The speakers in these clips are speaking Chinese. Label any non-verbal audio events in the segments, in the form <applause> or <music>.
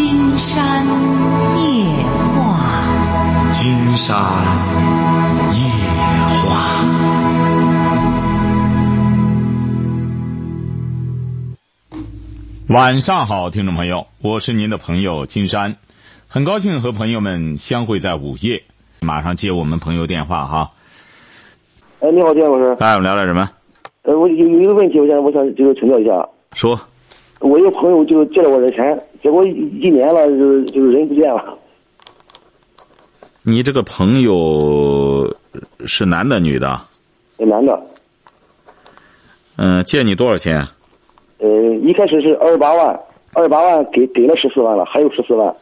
金山夜话，金山夜话。晚上好，听众朋友，我是您的朋友金山，很高兴和朋友们相会在午夜。马上接我们朋友电话哈。哎，你好，金老师。哎，我们聊点什么？呃，我有有一个问题，我想我想就是请教一下。说。我一个朋友就借了我的钱，结果一年了，就是就是人不见了。你这个朋友是男的女的？男的。嗯，借你多少钱？呃，一开始是二十八万，二十八万给给了十四万了，还有十四万。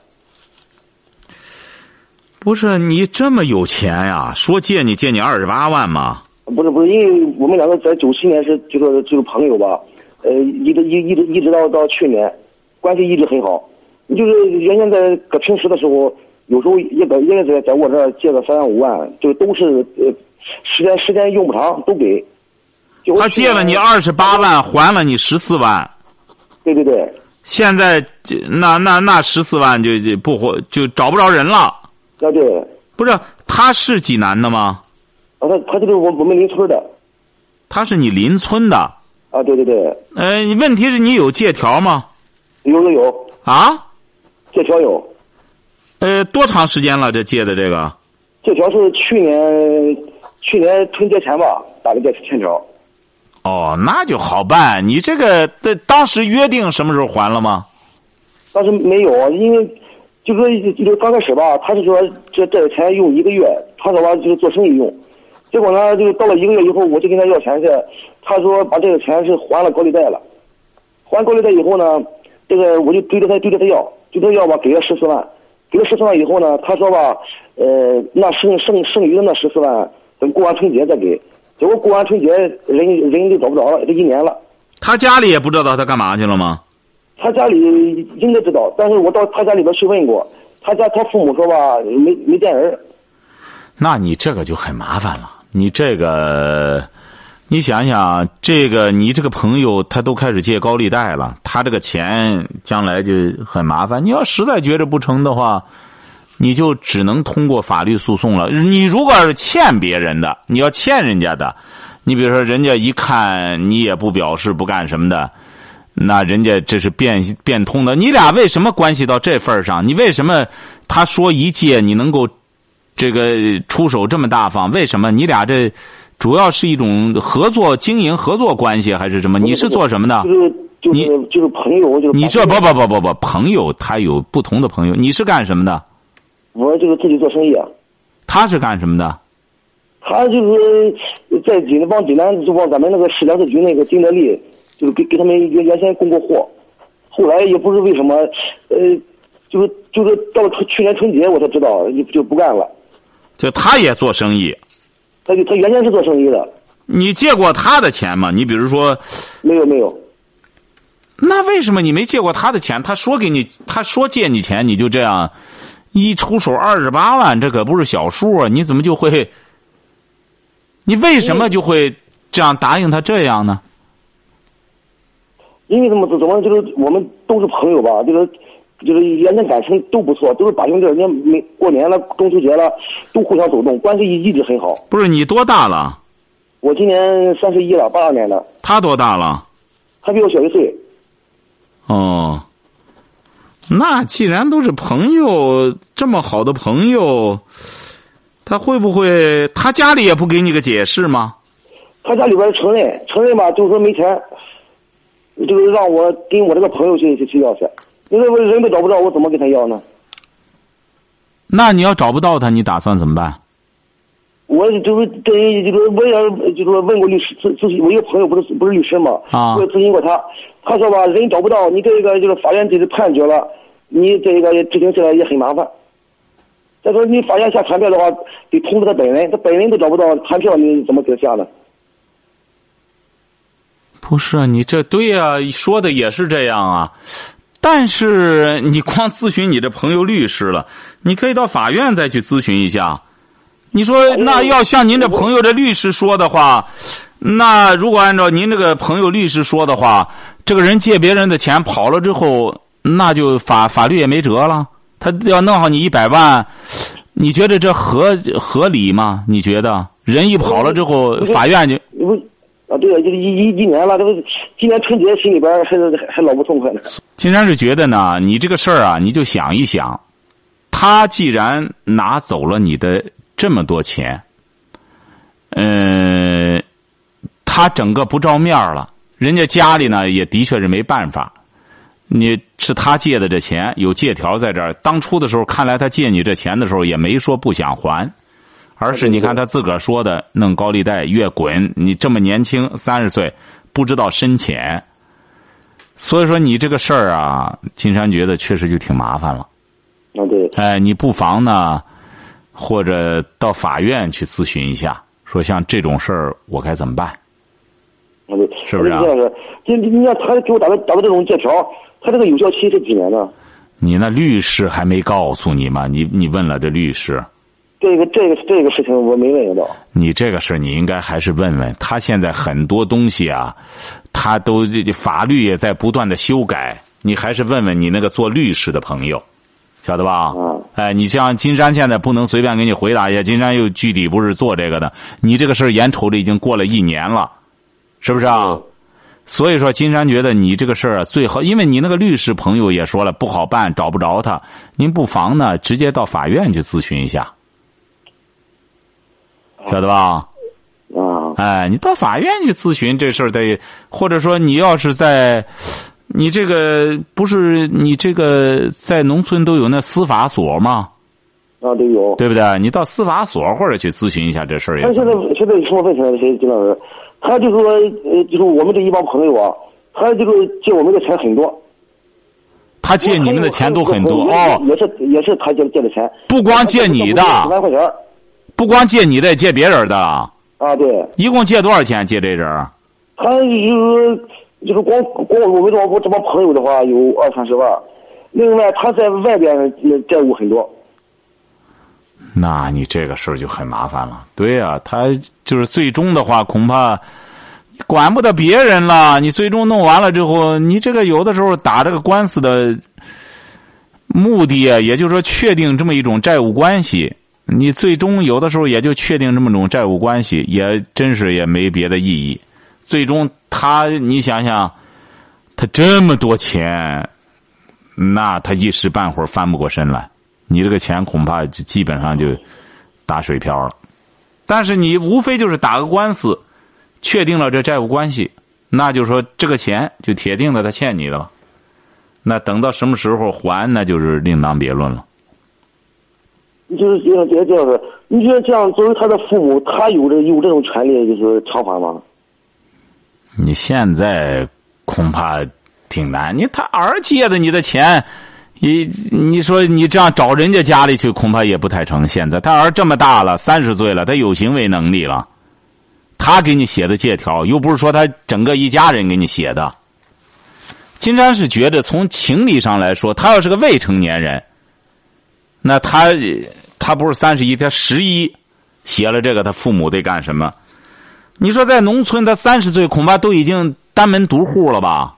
不是你这么有钱呀？说借你借你二十八万吗？不是不是，因为我们两个在九七年是就说就是朋友吧，呃，一直一一直一直到到去年，关系一直很好。就是原先在搁平时的时候，有时候也搁也在在我这儿借个三万五万，就都是呃时间时间用不长都给。他借了你二十八万，还了你十四万。对对对。现在那那那十四万就就不还就找不着人了。啊对。不是，他是济南的吗？啊，他他就是我我们邻村的。他是你邻村的。啊对对对。呃，问题是你有借条吗？有有有。啊？借条有。呃，多长时间了？这借的这个？借条是去年去年春节前吧，打的这欠条。哦，那就好办。你这个的当时约定什么时候还了吗？当时没有，因为就说就刚开始吧，他是说这这个钱用一个月，他说吧就是做生意用。结果呢，就到了一个月以后，我就跟他要钱去，他说把这个钱是还了高利贷了。还高利贷以后呢，这个我就追着他追着他要，追着要吧，给了十四万，给了十四万以后呢，他说吧，呃，那剩剩剩余的那十四万，等过完春节再给。结果过完春节，人人就找不着了，这一年了。他家里也不知道他干嘛去了吗？他家里应该知道，但是我到他家里边去问过，他家他父母说吧，没没见人。那你这个就很麻烦了。你这个，你想想，这个你这个朋友他都开始借高利贷了，他这个钱将来就很麻烦。你要实在觉着不成的话。你就只能通过法律诉讼了。你如果是欠别人的，你要欠人家的，你比如说人家一看你也不表示不干什么的，那人家这是变变通的。你俩为什么关系到这份上？你为什么他说一借你能够这个出手这么大方？为什么你俩这主要是一种合作经营合作关系还是什么？你是做什么的？就是就是就是朋友，就是你这不不不不不朋友，他有不同的朋友。你是干什么的？我就是自己做生意啊。他是干什么的？他就是在济南往济南就往咱们那个市粮食局那个金德利，就是给给他们原原先供过货，后来也不知为什么，呃，就是就是到了去年春节我才知道就就不干了。就他也做生意。他他原先是做生意的。你借过他的钱吗？你比如说。没有没有。那为什么你没借过他的钱？他说给你，他说借你钱，你就这样。一出手二十八万，这可不是小数啊！你怎么就会？你为什么就会这样答应他这样呢？因为怎么怎么就是我们都是朋友吧，就是就是原先感情都不错，都是把兄弟，人家每过年了、中秋节了，都互相走动，关系一直很好。不是你多大了？我今年三十一了，八二年的。他多大了？他比我小一岁。哦。那既然都是朋友，这么好的朋友，他会不会他家里也不给你个解释吗？他家里边承认，承认吧，就是说没钱，就是让我跟我这个朋友去去去要去。你说我人都找不到，我怎么跟他要呢？那你要找不到他，你打算怎么办？我就是跟就是我也就是问过律师咨咨询，我一个朋友不是不是律师嘛，啊，我咨询过他，他说吧，人找不到，你这个就是法院这个判决了，你这个执行起来也很麻烦。再说你法院下传票的话，得通知他本人，他本人都找不到传票，你怎么给他下呢？不是啊你这对呀，说的也是这样啊，但是你光咨询你这朋友律师了，你可以到法院再去咨询一下。你说那要像您这朋友这律师说的话，那如果按照您这个朋友律师说的话，这个人借别人的钱跑了之后，那就法法律也没辙了。他要弄好你一百万，你觉得这合合理吗？你觉得人一跑了之后，法院就不啊？对啊，就是一一一年了，这不今年春节心里边还还老不痛快呢。金山是觉得呢，你这个事儿啊，你就想一想，他既然拿走了你的这么多钱，嗯，他整个不照面了，人家家里呢也的确是没办法。你是他借的这钱，有借条在这儿。当初的时候，看来他借你这钱的时候也没说不想还，而是你看他自个儿说的，弄高利贷越滚。你这么年轻，三十岁，不知道深浅。所以说你这个事儿啊，金山觉得确实就挺麻烦了。啊，对。哎，你不妨呢，或者到法院去咨询一下，说像这种事儿我该怎么办？啊，对，是不是？这样是，你你看他给我打的打的这种借条。他这个有效期是几年呢？你那律师还没告诉你吗？你你问了这律师？这个这个这个事情我没问到。你这个事你应该还是问问他。现在很多东西啊，他都这法律也在不断的修改。你还是问问你那个做律师的朋友，晓得吧？嗯。哎，你像金山现在不能随便给你回答一下。金山又具体不是做这个的。你这个事眼瞅着已经过了一年了，是不是啊？所以说，金山觉得你这个事儿啊，最好，因为你那个律师朋友也说了不好办，找不着他。您不妨呢，直接到法院去咨询一下，晓得吧？啊，哎，你到法院去咨询这事儿得，或者说你要是在，你这个不是你这个在农村都有那司法所吗？啊，都有，对不对？你到司法所或者去咨询一下这事儿也。他现在现在什么问题呢？谁金老师？他就说，呃，就是我们这一帮朋友啊，他这个借我们的钱很多。他借你们的钱都很多哦，也是也是他借借的钱。不光借你的，十万块钱。不光借你的，借别人的。啊，对。一共借多少钱？借这人？他就是就是光光我们这帮这帮朋友的话，有二三十万。另外，他在外边债务很多。那你这个事儿就很麻烦了。对呀，他就是最终的话，恐怕管不得别人了。你最终弄完了之后，你这个有的时候打这个官司的目的啊，也就是说确定这么一种债务关系。你最终有的时候也就确定这么种债务关系，也真是也没别的意义。最终他，你想想，他这么多钱，那他一时半会儿翻不过身来。你这个钱恐怕就基本上就打水漂了，但是你无非就是打个官司，确定了这债务关系，那就说这个钱就铁定的他欠你的了。那等到什么时候还，那就是另当别论了。你就是觉得这样子，你觉得这样作为他的父母，他有这有这种权利就是偿还吗？你现在恐怕挺难，你他儿借的你的钱。你你说你这样找人家家里去，恐怕也不太成。现在他儿这么大了，三十岁了，他有行为能力了，他给你写的借条，又不是说他整个一家人给你写的。金山是觉得从情理上来说，他要是个未成年人，那他他不是三十一，他十一，写了这个，他父母得干什么？你说在农村，他三十岁恐怕都已经单门独户了吧？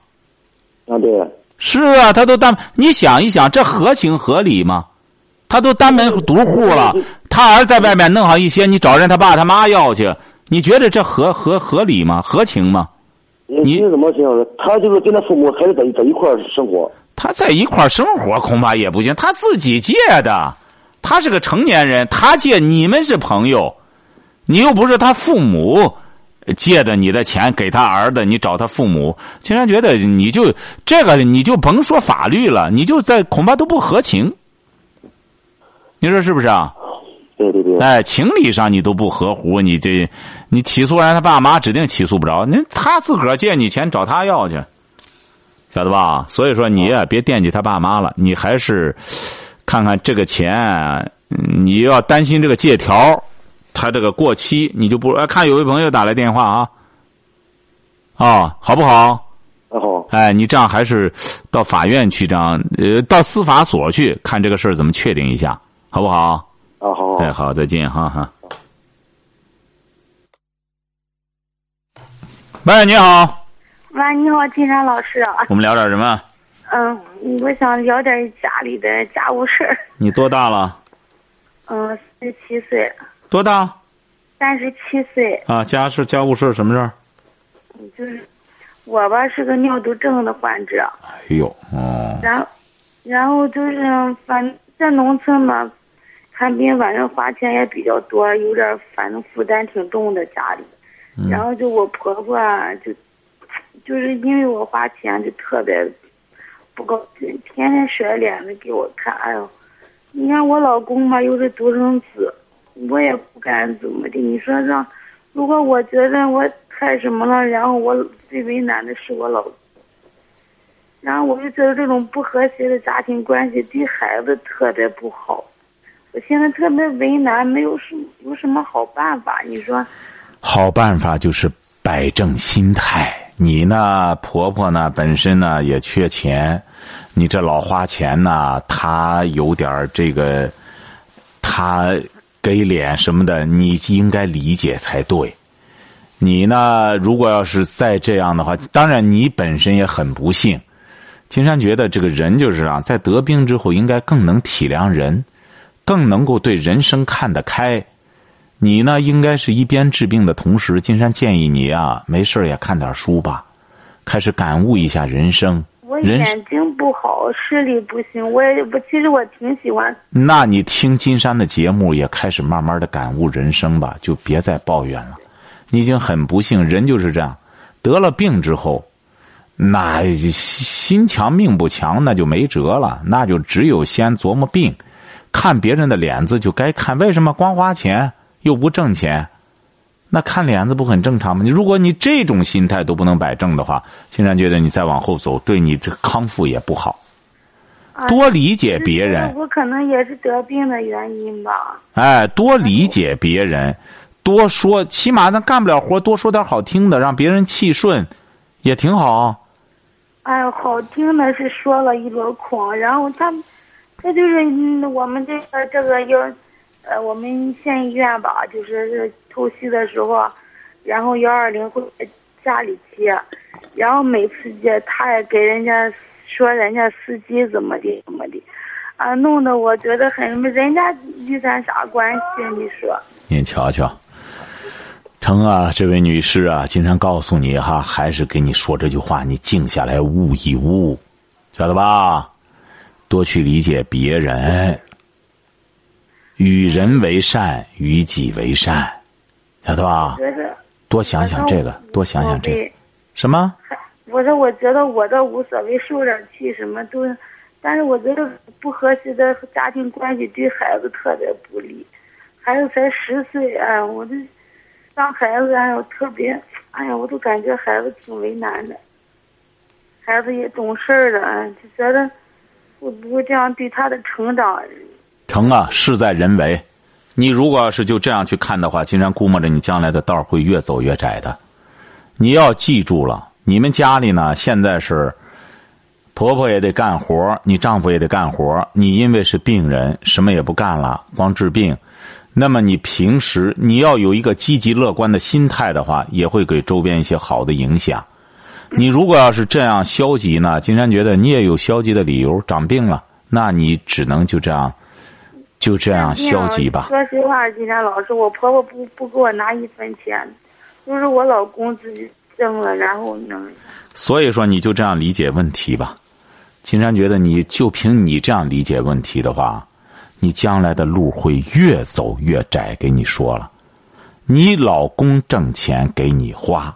啊，对。是啊，他都单，你想一想，这合情合理吗？他都单门独户了，他儿在外面弄好一些，你找人他爸他妈要去，你觉得这合合合理吗？合情吗？你怎么想的？他就是跟他父母还是在在一块生活。他在一块生活恐怕也不行，他自己借的，他是个成年人，他借你们是朋友，你又不是他父母。借的你的钱给他儿子，你找他父母，竟然觉得你就这个，你就甭说法律了，你就在恐怕都不合情。你说是不是啊？对对对。哎，情理上你都不合乎，你这你起诉人，他爸妈指定起诉不着。那他自个儿借你钱找他要去，晓得吧？所以说你也别惦记他爸妈了，你还是看看这个钱，你要担心这个借条。他这个过期，你就不哎？看有位朋友打来电话啊，哦，好不好？好。哎，你这样还是到法院去，这样呃，到司法所去看这个事儿怎么确定一下，好不好？啊，好。哎，好，再见，哈哈。喂，你好。喂，你好，金山老师。我们聊点什么？嗯，我想聊点家里的家务事儿。你多大了？嗯，三十七岁，多大？三十七岁，啊，家事家务事什么事儿？就是我吧是个尿毒症的患者，哎呦，哦，然后然后就是反在农村嘛，看病反正花钱也比较多，有点反正负担挺重的家里。然后就我婆婆啊，就就是因为我花钱就特别不高兴，天天甩脸子给我看。哎呦，你看我老公嘛又是独生子，我也不敢怎么的。你说让，如果我觉得我太什么了，然后我最为难的是我老公。然后我就觉得这种不和谐的家庭关系对孩子特别不好，我现在特别为难，没有什有什么好办法？你说？好办法就是摆正心态。你呢，婆婆呢，本身呢也缺钱，你这老花钱呢，她有点这个，她给脸什么的，你应该理解才对。你呢，如果要是再这样的话，当然你本身也很不幸。金山觉得这个人就是啊，在得病之后，应该更能体谅人，更能够对人生看得开。你呢，应该是一边治病的同时，金山建议你啊，没事也看点书吧，开始感悟一下人生。我眼睛不好，视力不行，我也不，其实我挺喜欢。那你听金山的节目，也开始慢慢的感悟人生吧，就别再抱怨了。你已经很不幸，人就是这样，得了病之后，那心强命不强，那就没辙了，那就只有先琢磨病，看别人的脸子就该看。为什么光花钱？又不挣钱，那看脸子不很正常吗？你如果你这种心态都不能摆正的话，竟然觉得你再往后走，对你这康复也不好。多理解别人，我可能也是得病的原因吧。哎，多理解别人，多说，起码咱干不了活，多说点好听的，让别人气顺，也挺好。哎，好听的是说了一箩筐，然后他，他就是我们这个这个要。呃，我们县医院吧，就是透析的时候，然后幺二零会家里接，然后每次接他也给人家说人家司机怎么的怎么的，啊，弄得我觉得很人家与咱啥关系？你说？您瞧瞧，成啊，这位女士啊，经常告诉你哈，还是给你说这句话，你静下来悟一悟，晓得吧？多去理解别人。与人为善，与己为善，晓得吧？多想想这个，多想想这个。什么？我说，我觉得我倒无所谓，受点气什么都，但是我觉得不和谐的家庭关系对孩子特别不利。孩子才十岁，哎，我这当孩子哎呦特别，哎呀，我都感觉孩子挺为难的。孩子也懂事了，就觉得会不会这样对他的成长？成啊，事在人为。你如果要是就这样去看的话，竟然估摸着你将来的道会越走越窄的。你要记住了，你们家里呢，现在是婆婆也得干活，你丈夫也得干活。你因为是病人，什么也不干了，光治病。那么你平时你要有一个积极乐观的心态的话，也会给周边一些好的影响。你如果要是这样消极呢，竟然觉得你也有消极的理由，长病了，那你只能就这样。就这样消极吧。说实话，金山老师，我婆婆不不给我拿一分钱，都是我老公自己挣了，然后呢。所以说，你就这样理解问题吧。金山觉得，你就凭你这样理解问题的话，你将来的路会越走越窄。给你说了，你老公挣钱给你花，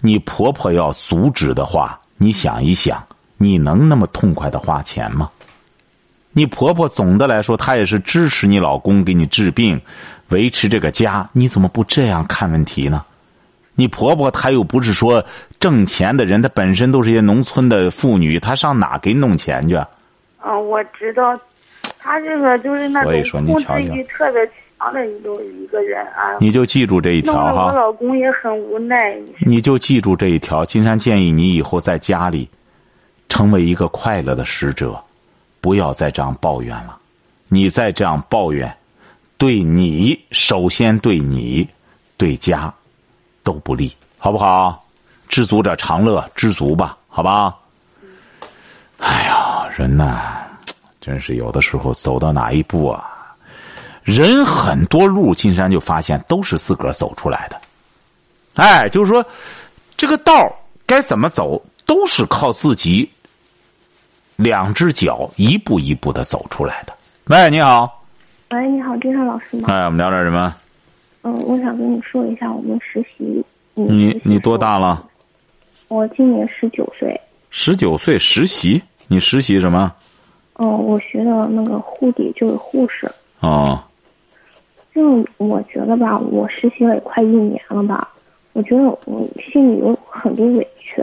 你婆婆要阻止的话，你想一想，你能那么痛快的花钱吗？你婆婆总的来说，她也是支持你老公给你治病，维持这个家。你怎么不这样看问题呢？你婆婆她又不是说挣钱的人，她本身都是一些农村的妇女，她上哪给你弄钱去？啊，我知道，她这个就是那种控制欲特别强的一种一个人啊。你就记住这一条哈。我老公也很无奈。你就记住这一条，金山建议你以后在家里，成为一个快乐的使者。不要再这样抱怨了，你再这样抱怨，对你首先对你，对家，都不利，好不好？知足者常乐，知足吧，好吧。哎呀，人呐，真是有的时候走到哪一步啊，人很多路，金山就发现都是自个儿走出来的。哎，就是说，这个道该怎么走，都是靠自己两只脚一步一步的走出来的。喂，你好。喂，你好，金山老师吗？哎，我们聊点什么？嗯，我想跟你说一下我们实习。你你多大了？我今年十九岁。十九岁实习？你实习什么？哦，我学的那个护理，就是护士。哦。就我觉得吧，我实习了也快一年了吧，我觉得我心里有很多委屈。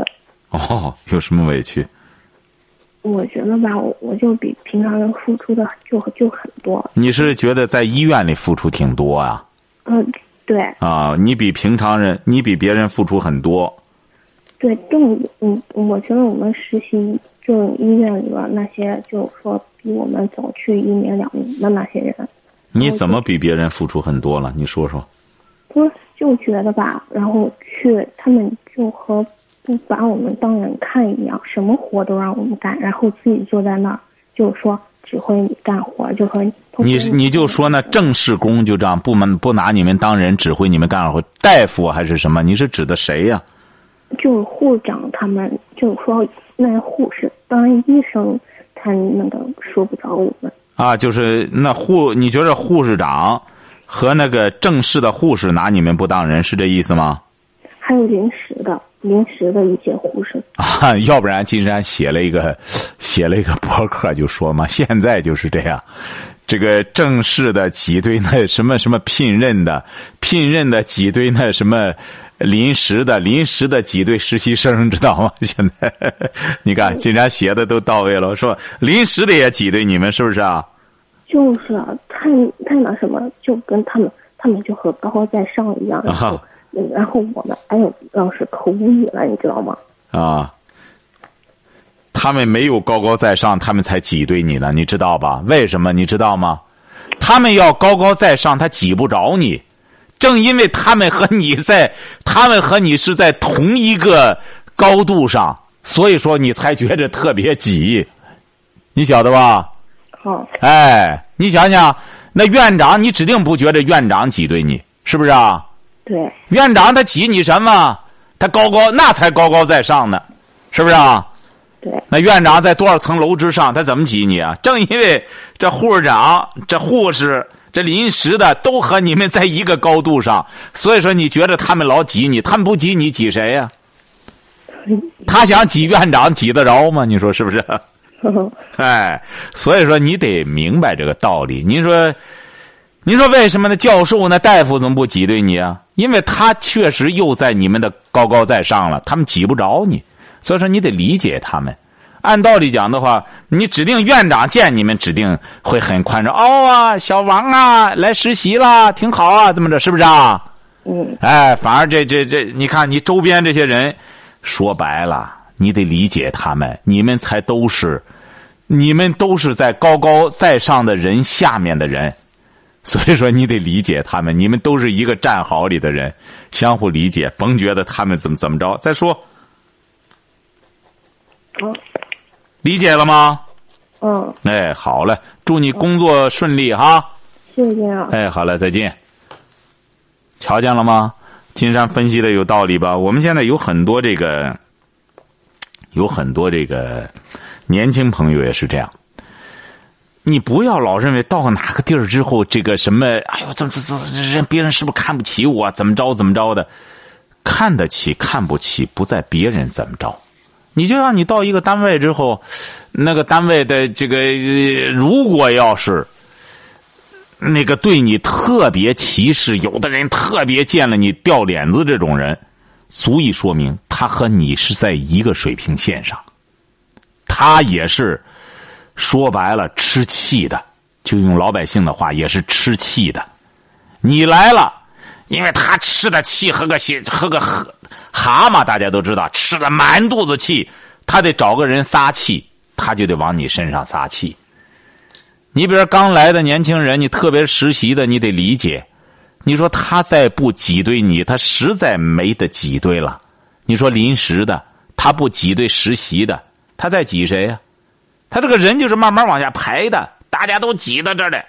哦，有什么委屈？我觉得吧，我我就比平常人付出的就就很多。你是觉得在医院里付出挺多啊？嗯，对。啊，你比平常人，你比别人付出很多。对，就嗯，我觉得我们实习就医院里边那些，就是说比我们早去一年两年的那些人。你怎么比别人付出很多了？你说说。我就觉得吧，然后去他们就和。不把我们当人看一样，什么活都让我们干，然后自己坐在那儿，就是说指挥你干活，就和你你就说那正式工就这样，部门不拿你们当人，指挥你们干活，大夫还是什么？你是指的谁呀？就是护长他们，就是说那护士，当然医生他那个说不着我们啊，就是那护，你觉得护士长和那个正式的护士拿你们不当人，是这意思吗？还有临时的。临时的一些护士 <laughs> 啊，要不然金山写了一个写了一个博客，就说嘛，现在就是这样，这个正式的挤兑那什么什么聘任的，聘任的挤兑那什么临时的，临时的挤兑实习生，知道吗？<laughs> 现在你看金山写的都到位了，说临时的也挤兑你们，是不是啊？就是啊，太太那什么，就跟他们他们就和高高在上一样。然后我们哎呦，老师可无语了，你知道吗？啊，他们没有高高在上，他们才挤兑你呢，你知道吧？为什么？你知道吗？他们要高高在上，他挤不着你。正因为他们和你在，他们和你是在同一个高度上，所以说你才觉得特别挤。你晓得吧？好。哎，你想想，那院长，你指定不觉得院长挤兑你，是不是啊？对，院长他挤你什么？他高高那才高高在上呢，是不是啊？对。那院长在多少层楼之上？他怎么挤你啊？正因为这护士长、这护士、这临时的都和你们在一个高度上，所以说你觉得他们老挤你，他们不挤你挤谁呀？<laughs> 他想挤院长，挤得着吗？你说是不是？<laughs> 哎，所以说你得明白这个道理。您说。您说为什么那教授那大夫怎么不挤兑你啊？因为他确实又在你们的高高在上了，他们挤不着你，所以说你得理解他们。按道理讲的话，你指定院长见你们，指定会很宽容。哦啊，小王啊，来实习了，挺好啊，怎么着？是不是啊？嗯。哎，反而这这这，你看你周边这些人，说白了，你得理解他们。你们才都是，你们都是在高高在上的人下面的人。所以说，你得理解他们，你们都是一个战壕里的人，相互理解，甭觉得他们怎么怎么着。再说，嗯，理解了吗？嗯。哎，好嘞，祝你工作顺利哈。谢谢啊。哎，好嘞，再见。瞧见了吗？金山分析的有道理吧？我们现在有很多这个，有很多这个年轻朋友也是这样。你不要老认为到哪个地儿之后，这个什么，哎呦，怎么怎么人别人是不是看不起我？怎么着怎么着的？看得起看不起，不在别人怎么着。你就像你到一个单位之后，那个单位的这个，如果要是那个对你特别歧视，有的人特别见了你掉脸子，这种人，足以说明他和你是在一个水平线上，他也是。说白了，吃气的，就用老百姓的话，也是吃气的。你来了，因为他吃的气和个血和个蛤蛤蟆，大家都知道，吃了满肚子气，他得找个人撒气，他就得往你身上撒气。你比如刚来的年轻人，你特别实习的，你得理解。你说他再不挤兑你，他实在没得挤兑了。你说临时的，他不挤兑实习的，他在挤谁呀？他这个人就是慢慢往下排的，大家都挤到这儿的，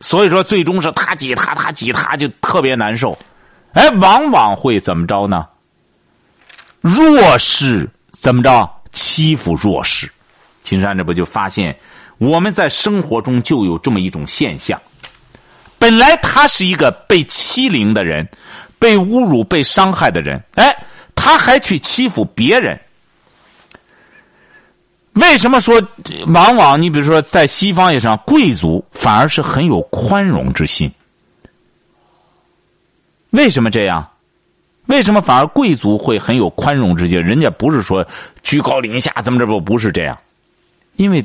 所以说最终是他挤他，他挤他，就特别难受。哎，往往会怎么着呢？弱势怎么着欺负弱势？金山这不就发现，我们在生活中就有这么一种现象。本来他是一个被欺凌的人，被侮辱、被伤害的人，哎，他还去欺负别人。为什么说往往你比如说在西方也上，贵族反而是很有宽容之心？为什么这样？为什么反而贵族会很有宽容之心？人家不是说居高临下，怎么着不不是这样？因为，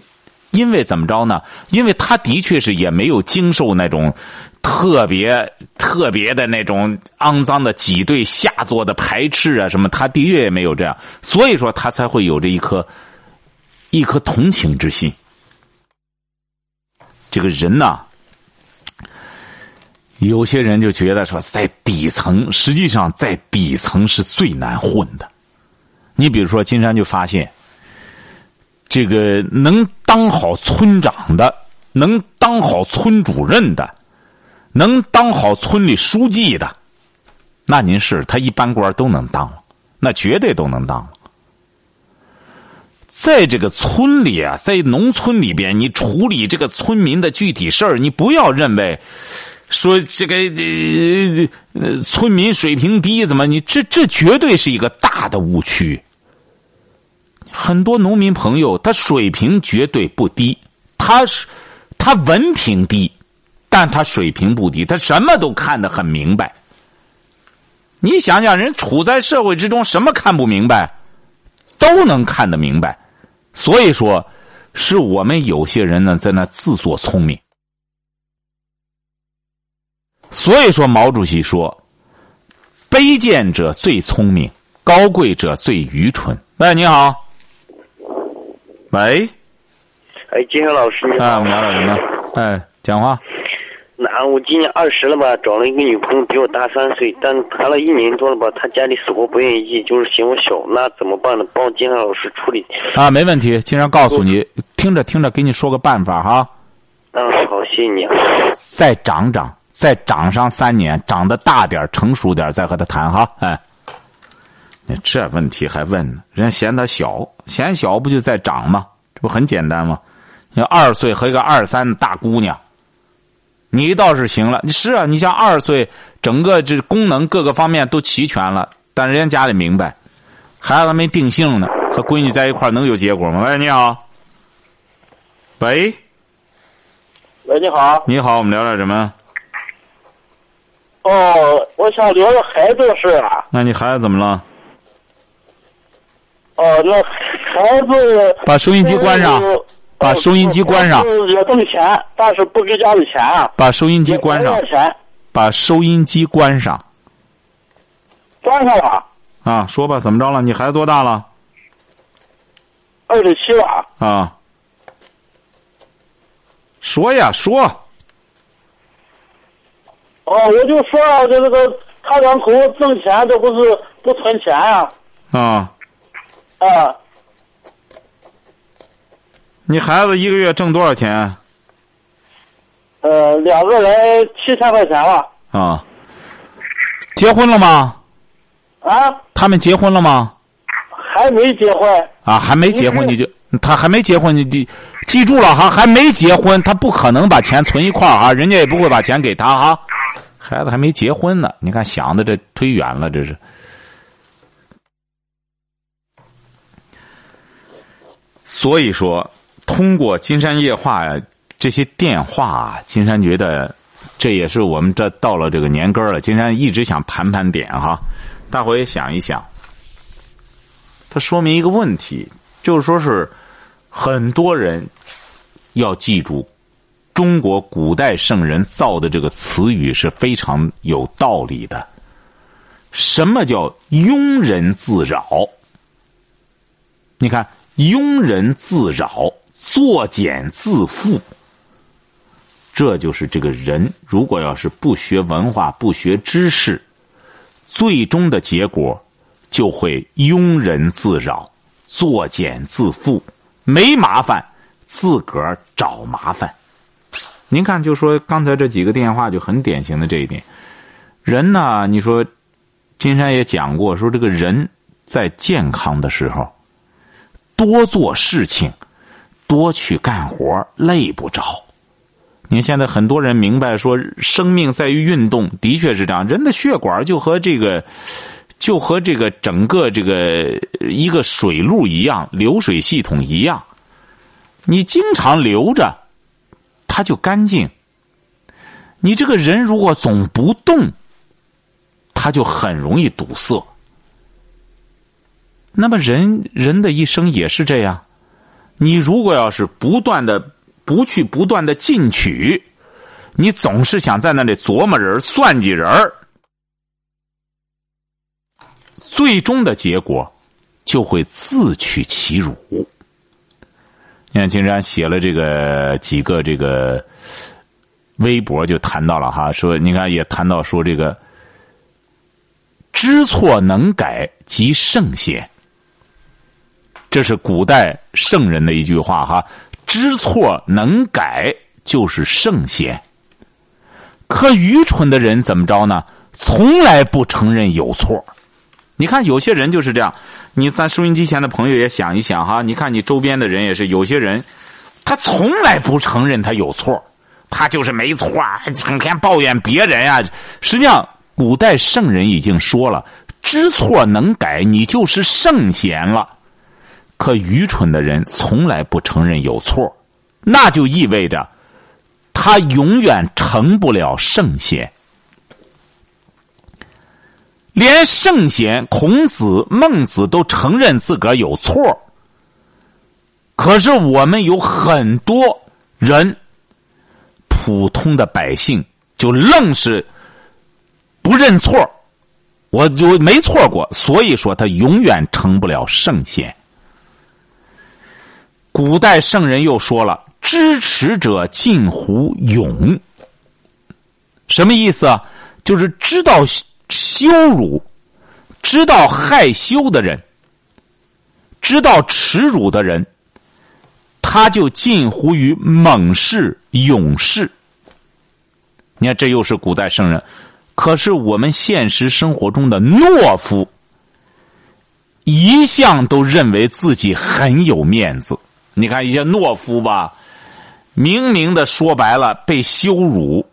因为怎么着呢？因为他的确是也没有经受那种特别特别的那种肮脏的挤兑、下作的排斥啊什么，他的确也没有这样，所以说他才会有这一颗一颗同情之心。这个人呐。有些人就觉得说，在底层，实际上在底层是最难混的。你比如说，金山就发现，这个能当好村长的，能当好村主任的，能当好村里书记的，那您是他一般官都能当了，那绝对都能当了。在这个村里啊，在农村里边，你处理这个村民的具体事儿，你不要认为。说这个呃村民水平低，怎么你这这绝对是一个大的误区。很多农民朋友，他水平绝对不低，他是他文凭低，但他水平不低，他什么都看得很明白。你想想，人处在社会之中，什么看不明白，都能看得明白。所以说，是我们有些人呢，在那自作聪明。所以说，毛主席说：“卑贱者最聪明，高贵者最愚蠢。”喂，你好。喂。哎，金河老师。啊，我们聊点什么？哎，讲话。那我今年二十了吧，找了一个女朋友，比我大三岁，但谈了一年多了吧，她家里死活不愿意，就是嫌我小，那怎么办呢？帮我金山老师处理。啊，没问题，金山告诉你，听着听着，给你说个办法哈。嗯，好，谢谢你。再长长。再长上三年，长得大点成熟点再和他谈哈。哎，这问题还问呢？人家嫌他小，嫌小不就再长吗？这不很简单吗？你二岁和一个二三的大姑娘，你倒是行了。是啊，你像二岁，整个这功能各个方面都齐全了，但人家家里明白，孩子还没定性呢，和闺女在一块能有结果吗？喂，你好。喂。喂，你好。你好，我们聊点什么？哦，我想聊聊孩子的事啊。那你孩子怎么了？哦，那孩子把收音机关上，把收音机关上。也挣钱，但是不给家里钱啊。把收音机关上。钱。把收音机关上。关上了。啊，说吧，怎么着了？你孩子多大了？二十七了。啊。说呀，说。哦，我就说啊，这这个他两口子挣钱，这不是不存钱呀？啊。啊。你孩子一个月挣多少钱？呃，两个人七千块钱吧。啊。结婚了吗？啊。他们结婚了吗？还没结婚。啊，还没结婚你就他还没结婚你记记住了哈，还没结婚他不可能把钱存一块儿啊，人家也不会把钱给他哈。孩子还没结婚呢，你看想的这忒远了，这是。所以说，通过金山夜话，这些电话，金山觉得这也是我们这到了这个年根了。金山一直想盘盘点哈，大伙也想一想，它说明一个问题，就是说是很多人要记住。中国古代圣人造的这个词语是非常有道理的。什么叫庸人自扰？你看，庸人自扰，作茧自缚。这就是这个人，如果要是不学文化、不学知识，最终的结果就会庸人自扰，作茧自缚。没麻烦，自个儿找麻烦。您看，就说刚才这几个电话就很典型的这一点。人呢，你说，金山也讲过，说这个人在健康的时候，多做事情，多去干活，累不着。你现在很多人明白说，生命在于运动，的确是这样。人的血管就和这个，就和这个整个这个一个水路一样，流水系统一样，你经常流着。它就干净。你这个人如果总不动，他就很容易堵塞。那么人人的一生也是这样。你如果要是不断的不去不断的进取，你总是想在那里琢磨人、算计人最终的结果就会自取其辱。你看，金山写了这个几个这个微博，就谈到了哈，说你看也谈到说这个知错能改即圣贤，这是古代圣人的一句话哈，知错能改就是圣贤。可愚蠢的人怎么着呢？从来不承认有错。你看，有些人就是这样。你咱收音机前的朋友也想一想哈，你看你周边的人也是，有些人他从来不承认他有错，他就是没错，整天抱怨别人啊。实际上，古代圣人已经说了，知错能改，你就是圣贤了。可愚蠢的人从来不承认有错，那就意味着他永远成不了圣贤。连圣贤孔子、孟子都承认自个儿有错，可是我们有很多人，普通的百姓就愣是不认错，我就没错过，所以说他永远成不了圣贤。古代圣人又说了：“知耻者近乎勇。”什么意思啊？就是知道。羞辱，知道害羞的人，知道耻辱的人，他就近乎于猛士、勇士。你看，这又是古代圣人。可是我们现实生活中的懦夫，一向都认为自己很有面子。你看一些懦夫吧，明明的说白了，被羞辱。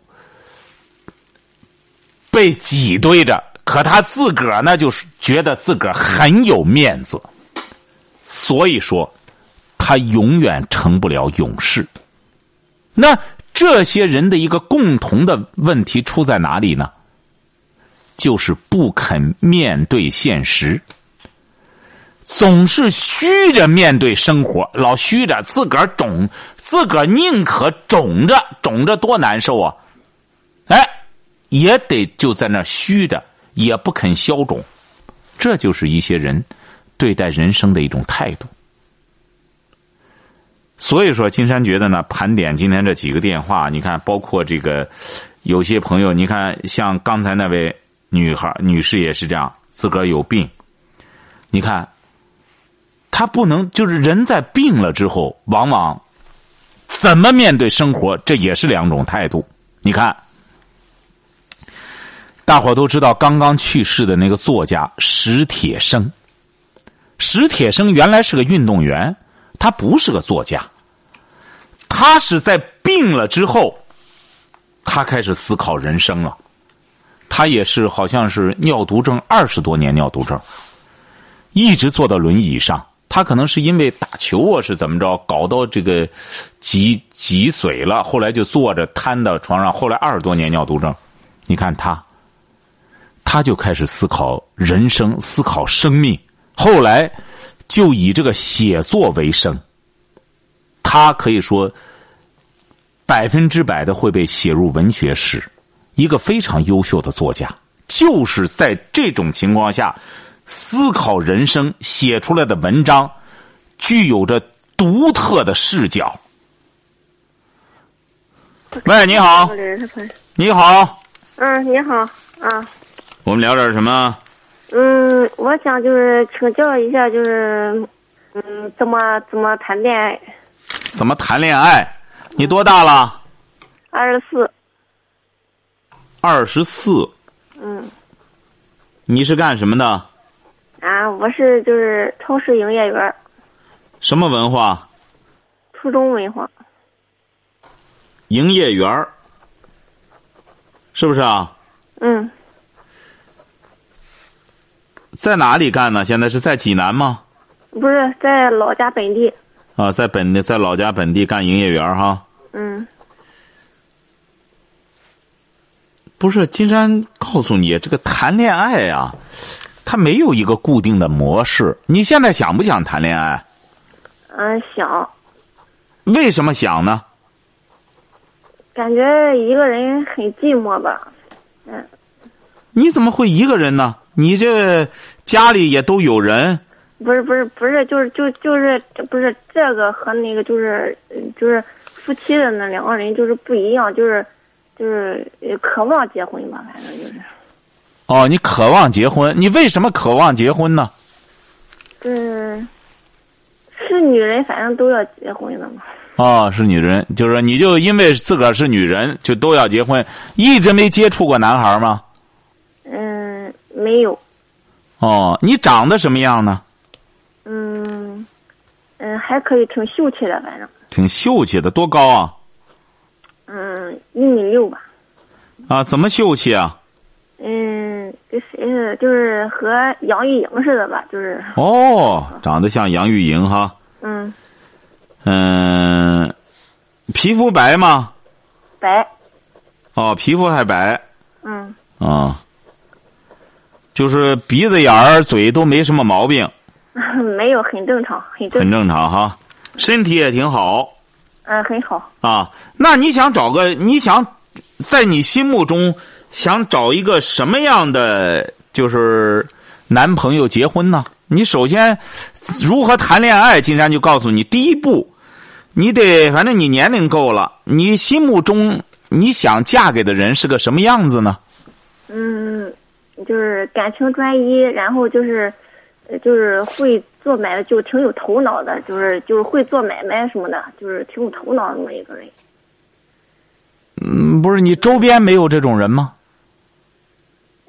被挤兑着，可他自个儿呢，就是觉得自个儿很有面子，所以说他永远成不了勇士。那这些人的一个共同的问题出在哪里呢？就是不肯面对现实，总是虚着面对生活，老虚着自个儿肿，自个儿宁可肿着，肿着多难受啊！哎。也得就在那虚着，也不肯消肿，这就是一些人对待人生的一种态度。所以说，金山觉得呢，盘点今天这几个电话，你看，包括这个有些朋友，你看像刚才那位女孩女士也是这样，自个儿有病，你看，他不能就是人在病了之后，往往怎么面对生活，这也是两种态度。你看。大伙都知道刚刚去世的那个作家史铁生。史铁生原来是个运动员，他不是个作家。他是在病了之后，他开始思考人生了。他也是好像是尿毒症二十多年尿毒症，一直坐到轮椅上。他可能是因为打球啊，是怎么着，搞到这个脊脊髓了，后来就坐着瘫到床上。后来二十多年尿毒症，你看他。他就开始思考人生，思考生命。后来就以这个写作为生。他可以说百分之百的会被写入文学史。一个非常优秀的作家，就是在这种情况下思考人生，写出来的文章具有着独特的视角。喂，你好。你好。嗯，你好啊。我们聊点什么？嗯，我想就是请教一下，就是，嗯，怎么怎么谈恋爱？怎么谈恋爱？你多大了？二十四。二十四。嗯。你是干什么的？啊，我是就是超市营业员。什么文化？初中文化。营业员儿，是不是啊？嗯。在哪里干呢？现在是在济南吗？不是在老家本地。啊，在本地，在老家本地干营业员哈。嗯。不是，金山告诉你，这个谈恋爱呀，它没有一个固定的模式。你现在想不想谈恋爱？嗯，想。为什么想呢？感觉一个人很寂寞吧，嗯。你怎么会一个人呢？你这家里也都有人。不是不是不是，就是就就是不是这个和那个就是就是夫妻的那两个人就是不一样，就是就是渴望结婚吧，反正就是。哦，你渴望结婚？你为什么渴望结婚呢？嗯，是女人，反正都要结婚的嘛。哦，是女人，就是说，你就因为自个儿是女人，就都要结婚，一直没接触过男孩吗？嗯，没有。哦，你长得什么样呢？嗯，嗯，还可以，挺秀气的，反正。挺秀气的，多高啊？嗯，一米六吧。啊，怎么秀气啊？嗯，跟谁似的？就是和杨钰莹似的吧，就是。哦，长得像杨钰莹哈。嗯。嗯，皮肤白吗？白。哦，皮肤还白。嗯。啊。就是鼻子眼儿、嘴都没什么毛病。<laughs> 没有，很正常，很正。很正常哈，身体也挺好。嗯，很好。啊，那你想找个？你想在你心目中想找一个什么样的就是男朋友结婚呢？你首先如何谈恋爱？金山就告诉你，第一步，你得反正你年龄够了，你心目中你想嫁给的人是个什么样子呢？嗯，就是感情专一，然后就是。就是会做买卖，就挺有头脑的，就是就是会做买卖什么的，就是挺有头脑那么一个人。嗯，不是你周边没有这种人吗？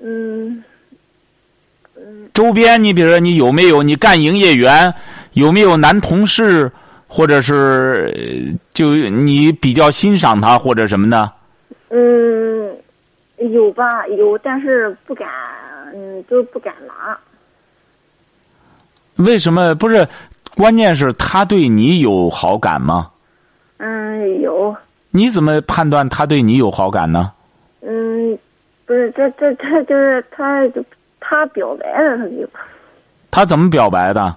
嗯，嗯。周边，你比如说，你有没有你干营业员，有没有男同事，或者是就你比较欣赏他或者什么的？嗯，有吧，有，但是不敢，嗯，就不敢拿。为什么不是？关键是他对你有好感吗？嗯，有。你怎么判断他对你有好感呢？嗯，不是，这这这就是他，他表白了，他就。他怎么表白的？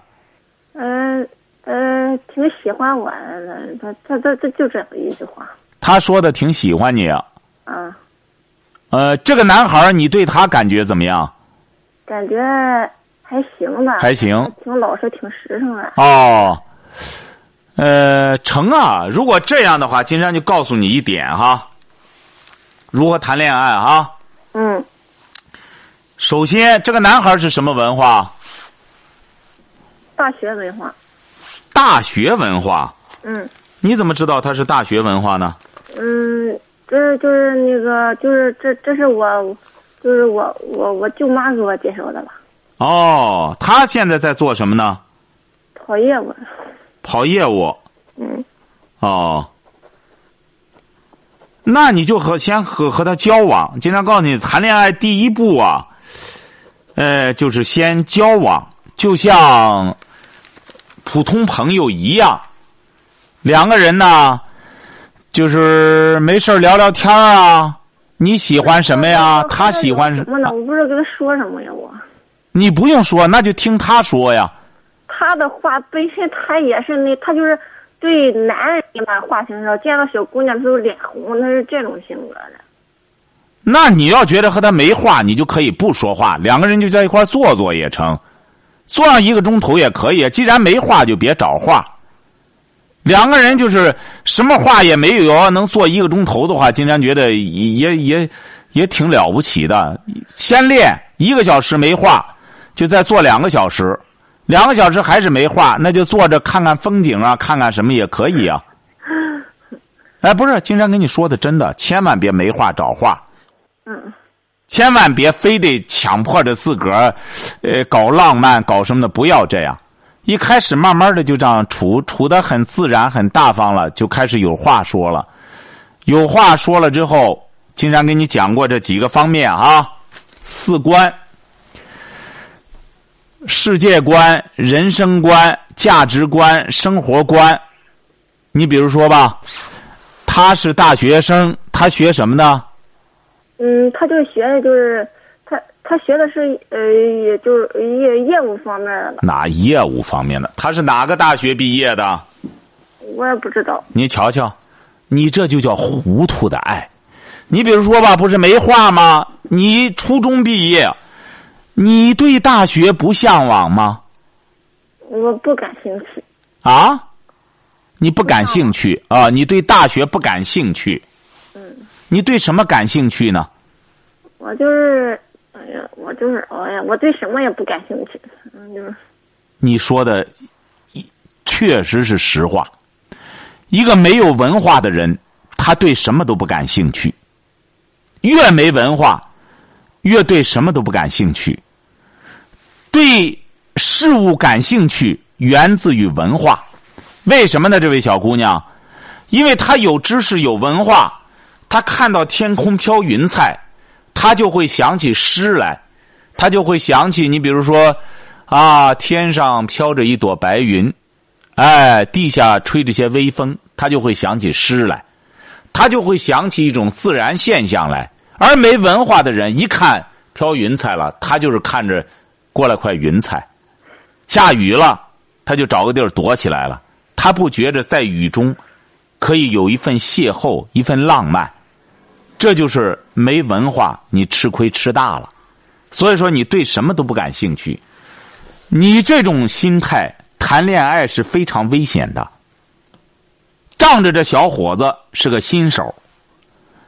嗯嗯，挺喜欢我的，他他他他就这一句话。他说的挺喜欢你。啊。呃，这个男孩你对他感觉怎么样？感觉。还行吧，还行，挺老实，挺实诚的。哦，呃，成啊！如果这样的话，金山就告诉你一点哈，如何谈恋爱哈。嗯。首先，这个男孩是什么文化？大学文化。大学文化。嗯。你怎么知道他是大学文化呢？嗯，这就是那个，就是这，这是我，就是我，我我舅妈给我介绍的吧。哦，他现在在做什么呢？跑业务。跑业务。嗯。哦。那你就和先和和他交往。经常告诉你，谈恋爱第一步啊，呃，就是先交往，就像普通朋友一样。两个人呢，就是没事聊聊天啊。你喜欢什么呀？他喜欢什么呢？我不知道跟他说什么呀，我。你不用说，那就听他说呀。他的话本身他也是那，他就是对男人嘛话挺少，见到小姑娘都脸红，他是这种性格的。那你要觉得和他没话，你就可以不说话，两个人就在一块坐坐也成，坐上一个钟头也可以。既然没话，就别找话。两个人就是什么话也没有，能坐一个钟头的话，金山觉得也也也挺了不起的。先练一个小时没话。就再坐两个小时，两个小时还是没画，那就坐着看看风景啊，看看什么也可以啊。<laughs> 哎，不是，金山跟你说的真的，千万别没话找话。嗯。千万别非得强迫着自个儿，呃，搞浪漫，搞什么的，不要这样。一开始慢慢的就这样处，处的很自然、很大方了，就开始有话说了。有话说了之后，金山给你讲过这几个方面啊，四观、世界观、人生观、价值观、生活观。你比如说吧，他是大学生，他学什么呢？嗯，他就是学的，就是他他学的是呃，也就是业业务方面的。哪业务方面的？他是哪个大学毕业的？我也不知道。你瞧瞧，你这就叫糊涂的爱。你比如说吧，不是没话吗？你初中毕业，你对大学不向往吗？我不感兴趣。啊？你不感兴趣啊？你对大学不感兴趣？嗯。你对什么感兴趣呢？我就是，哎呀，我就是，哎呀，我对什么也不感兴趣，嗯，就是。你说的，确实是实话。一个没有文化的人，他对什么都不感兴趣。越没文化，越对什么都不感兴趣。对事物感兴趣，源自于文化。为什么呢？这位小姑娘，因为她有知识，有文化。她看到天空飘云彩，她就会想起诗来，她就会想起你，比如说，啊，天上飘着一朵白云，哎，地下吹着些微风，她就会想起诗来，她就会想起一种自然现象来。而没文化的人一看飘云彩了，他就是看着过来块云彩，下雨了，他就找个地儿躲起来了，他不觉着在雨中可以有一份邂逅，一份浪漫。这就是没文化，你吃亏吃大了。所以说，你对什么都不感兴趣。你这种心态谈恋爱是非常危险的。仗着这小伙子是个新手，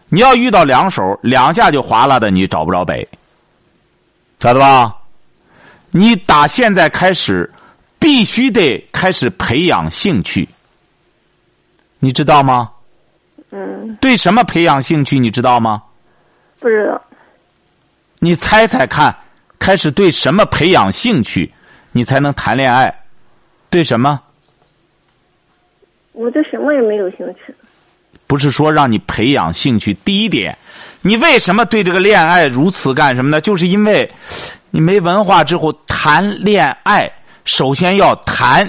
你要遇到两手，两下就划拉的，你找不着北，晓得吧？你打现在开始，必须得开始培养兴趣，你知道吗？嗯，对什么培养兴趣，你知道吗？不知道。你猜猜看，开始对什么培养兴趣，你才能谈恋爱？对什么？我对什么也没有兴趣。不是说让你培养兴趣，第一点，你为什么对这个恋爱如此干什么呢？就是因为你没文化之后谈恋爱，首先要谈，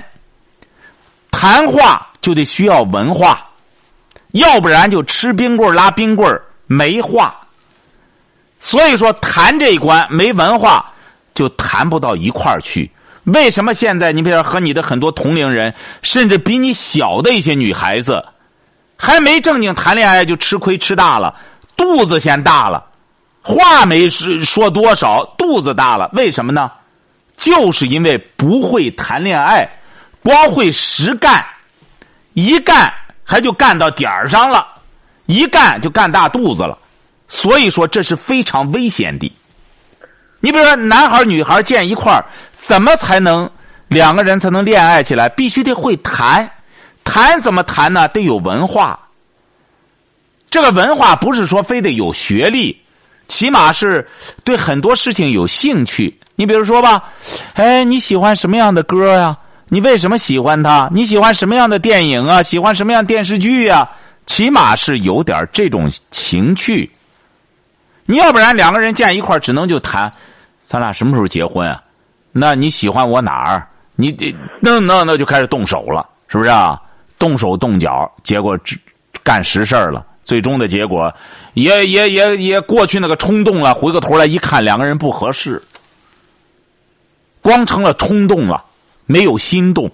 谈话就得需要文化。要不然就吃冰棍拉冰棍没话。所以说谈这一关没文化，就谈不到一块儿去。为什么现在你比如说和你的很多同龄人，甚至比你小的一些女孩子，还没正经谈恋爱就吃亏吃大了，肚子先大了，话没说说多少，肚子大了，为什么呢？就是因为不会谈恋爱，光会实干，一干。还就干到点儿上了，一干就干大肚子了，所以说这是非常危险的。你比如说，男孩女孩见一块，怎么才能两个人才能恋爱起来？必须得会谈，谈怎么谈呢？得有文化。这个文化不是说非得有学历，起码是对很多事情有兴趣。你比如说吧，哎，你喜欢什么样的歌呀？你为什么喜欢他？你喜欢什么样的电影啊？喜欢什么样电视剧呀？起码是有点这种情趣。你要不然两个人见一块只能就谈，咱俩什么时候结婚啊？那你喜欢我哪儿？你这那那那就开始动手了，是不是啊？动手动脚，结果干实事了。最终的结果也也也也过去那个冲动了，回过头来一看，两个人不合适，光成了冲动了。没有心动，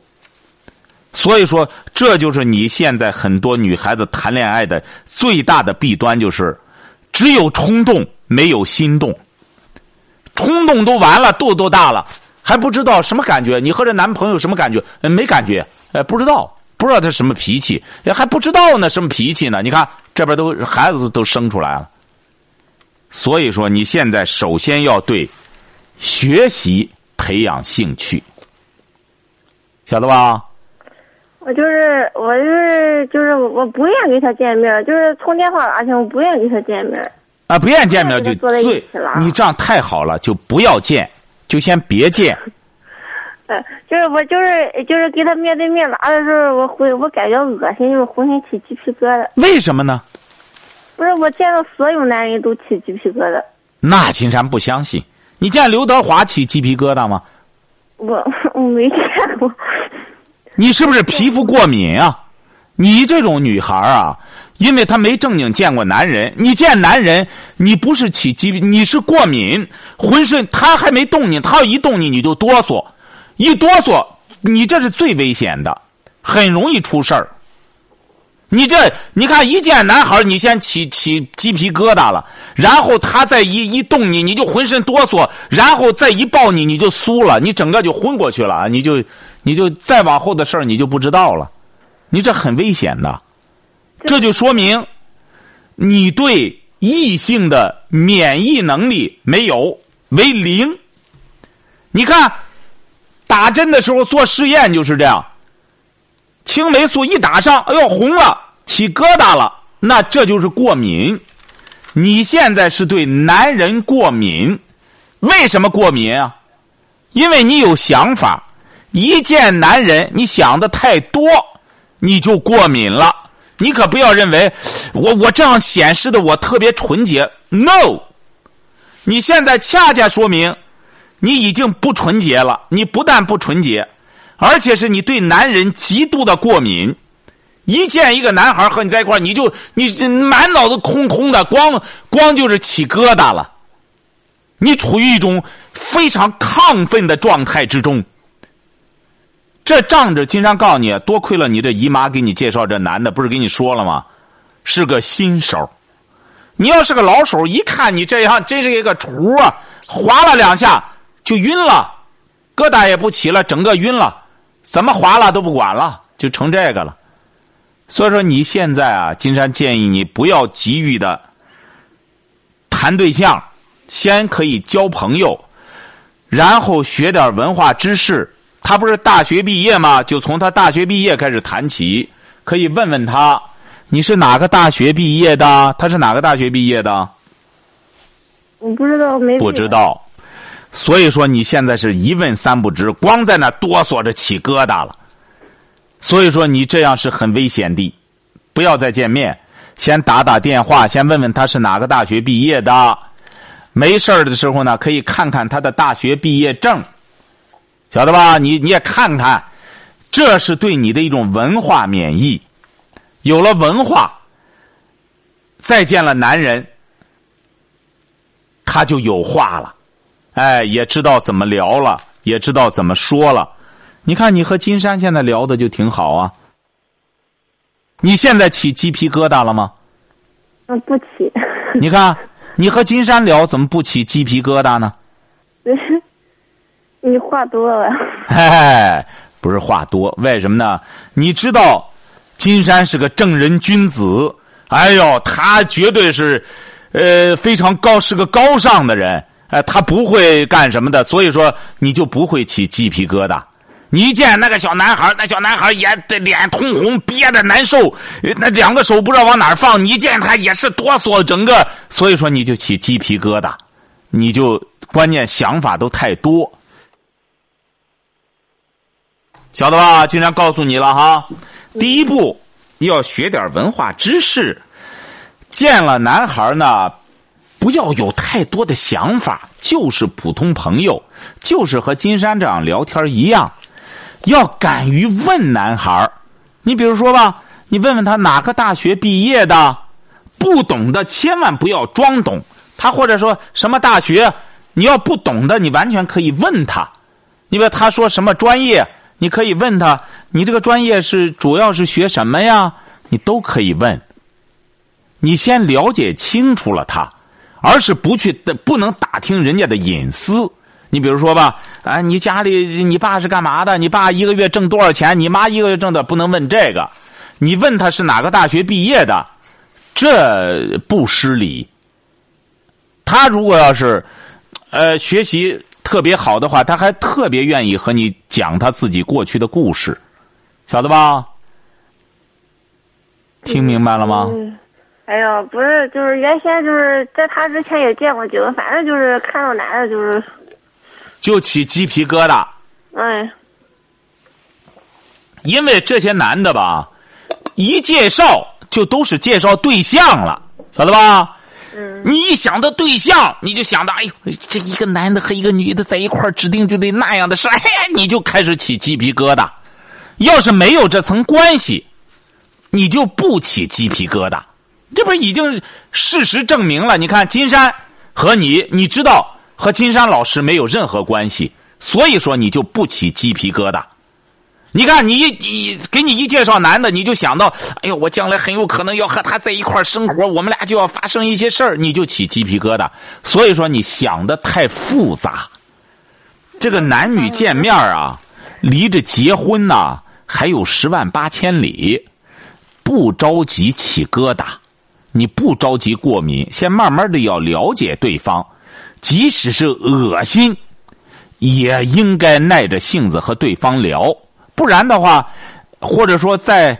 所以说这就是你现在很多女孩子谈恋爱的最大的弊端，就是只有冲动没有心动。冲动都完了，肚子都大了，还不知道什么感觉。你和这男朋友什么感觉？没感觉，哎，不知道，不知道他什么脾气，还不知道呢，什么脾气呢？你看这边都孩子都生出来了。所以说，你现在首先要对学习培养兴趣。晓得吧？我就是我就是就是我不愿意跟他见面，就是通电话而且，我不愿意跟他见面。啊，不愿意见面就坐在一最起了，你这样太好了，就不要见，就先别见。呃，<laughs> 就是我就是就是跟他面对面拿的时候，我浑我感觉恶心，就是浑身起鸡皮疙瘩。为什么呢？不是我见到所有男人都起鸡皮疙瘩，那金山不相信。你见刘德华起鸡皮疙瘩吗？我我没见过。<laughs> 你是不是皮肤过敏啊？你这种女孩啊，因为她没正经见过男人，你见男人，你不是起鸡皮，你是过敏，浑身他还没动你，他要一动你你就哆嗦，一哆嗦，你这是最危险的，很容易出事儿。你这，你看一见男孩，你先起起鸡皮疙瘩了，然后他再一一动你，你就浑身哆嗦，然后再一抱你，你就酥了，你整个就昏过去了，你就你就再往后的事儿你就不知道了，你这很危险的，这就说明你对异性的免疫能力没有为零。你看打针的时候做试验就是这样。青霉素一打上，哎呦红了，起疙瘩了，那这就是过敏。你现在是对男人过敏，为什么过敏啊？因为你有想法，一见男人你想的太多，你就过敏了。你可不要认为我我这样显示的我特别纯洁，no，你现在恰恰说明你已经不纯洁了。你不但不纯洁。而且是你对男人极度的过敏，一见一个男孩和你在一块你就你满脑子空空的，光光就是起疙瘩了。你处于一种非常亢奋的状态之中。这仗着金山告诉你，多亏了你这姨妈给你介绍这男的，不是给你说了吗？是个新手。你要是个老手，一看你这样，真是一个厨啊，划了两下就晕了，疙瘩也不起了，整个晕了。怎么划了都不管了，就成这个了。所以说你现在啊，金山建议你不要急于的谈对象，先可以交朋友，然后学点文化知识。他不是大学毕业吗？就从他大学毕业开始谈起，可以问问他，你是哪个大学毕业的？他是哪个大学毕业的？我不知道，没不知道。所以说你现在是一问三不知，光在那哆嗦着起疙瘩了。所以说你这样是很危险的，不要再见面，先打打电话，先问问他是哪个大学毕业的。没事的时候呢，可以看看他的大学毕业证，晓得吧？你你也看看，这是对你的一种文化免疫。有了文化，再见了男人，他就有话了。哎，也知道怎么聊了，也知道怎么说了。你看，你和金山现在聊的就挺好啊。你现在起鸡皮疙瘩了吗？嗯，不起。你看，你和金山聊怎么不起鸡皮疙瘩呢？<laughs> 你话多了。哎，不是话多，为什么呢？你知道，金山是个正人君子。哎呦，他绝对是，呃，非常高，是个高尚的人。哎，他不会干什么的，所以说你就不会起鸡皮疙瘩。你一见那个小男孩，那小男孩也的脸通红，憋的难受，那两个手不知道往哪儿放。你一见他也是哆嗦，整个，所以说你就起鸡皮疙瘩，你就关键想法都太多，晓得吧？经常告诉你了哈，第一步要学点文化知识。见了男孩呢。不要有太多的想法，就是普通朋友，就是和金山这样聊天一样。要敢于问男孩你比如说吧，你问问他哪个大学毕业的，不懂的千万不要装懂。他或者说什么大学，你要不懂的，你完全可以问他。你比如他说什么专业，你可以问他，你这个专业是主要是学什么呀？你都可以问。你先了解清楚了他。而是不去不能打听人家的隐私。你比如说吧，啊，你家里你爸是干嘛的？你爸一个月挣多少钱？你妈一个月挣的？不能问这个。你问他是哪个大学毕业的，这不失礼。他如果要是，呃，学习。特别好的话，他还特别愿意和你讲他自己过去的故事，晓得吧？听明白了吗？哎呀，不是，就是原先就是在他之前也见过几个，反正就是看到男的，就是，就起鸡皮疙瘩，哎，因为这些男的吧，一介绍就都是介绍对象了，晓得吧？嗯，你一想到对象，你就想到，哎呦，这一个男的和一个女的在一块儿，指定就得那样的事，哎呀，你就开始起鸡皮疙瘩。要是没有这层关系，你就不起鸡皮疙瘩。这不已经事实证明了？你看金山和你，你知道和金山老师没有任何关系，所以说你就不起鸡皮疙瘩。你看，你一一给你一介绍男的，你就想到，哎呦，我将来很有可能要和他在一块生活，我们俩就要发生一些事儿，你就起鸡皮疙瘩。所以说，你想的太复杂。这个男女见面啊，离着结婚呐、还有十万八千里，不着急起疙瘩，你不着急过敏，先慢慢的要了解对方，即使是恶心，也应该耐着性子和对方聊。不然的话，或者说在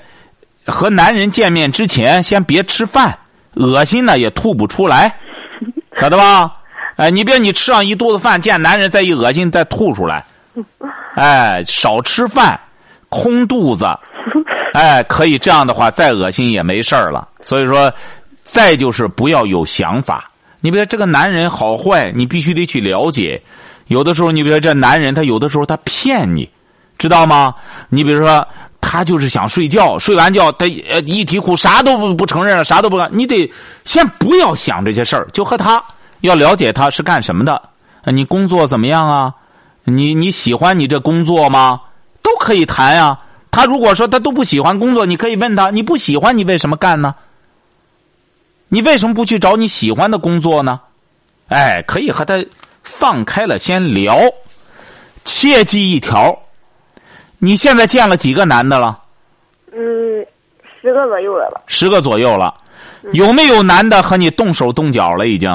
和男人见面之前，先别吃饭，恶心呢也吐不出来，晓得吧？哎，你别你吃上一肚子饭，见男人再一恶心再吐出来，哎，少吃饭，空肚子，哎，可以这样的话，再恶心也没事儿了。所以说，再就是不要有想法。你比如说这个男人好坏，你必须得去了解。有的时候，你比如说这男人，他有的时候他骗你。知道吗？你比如说，他就是想睡觉，睡完觉他呃一提哭，啥都不不承认了，啥都不干。你得先不要想这些事儿，就和他要了解他是干什么的，你工作怎么样啊？你你喜欢你这工作吗？都可以谈呀。他如果说他都不喜欢工作，你可以问他，你不喜欢你为什么干呢？你为什么不去找你喜欢的工作呢？哎，可以和他放开了先聊，切记一条。你现在见了几个男的了？嗯，十个左右了吧？十个左右了，有没有男的和你动手动脚了？已经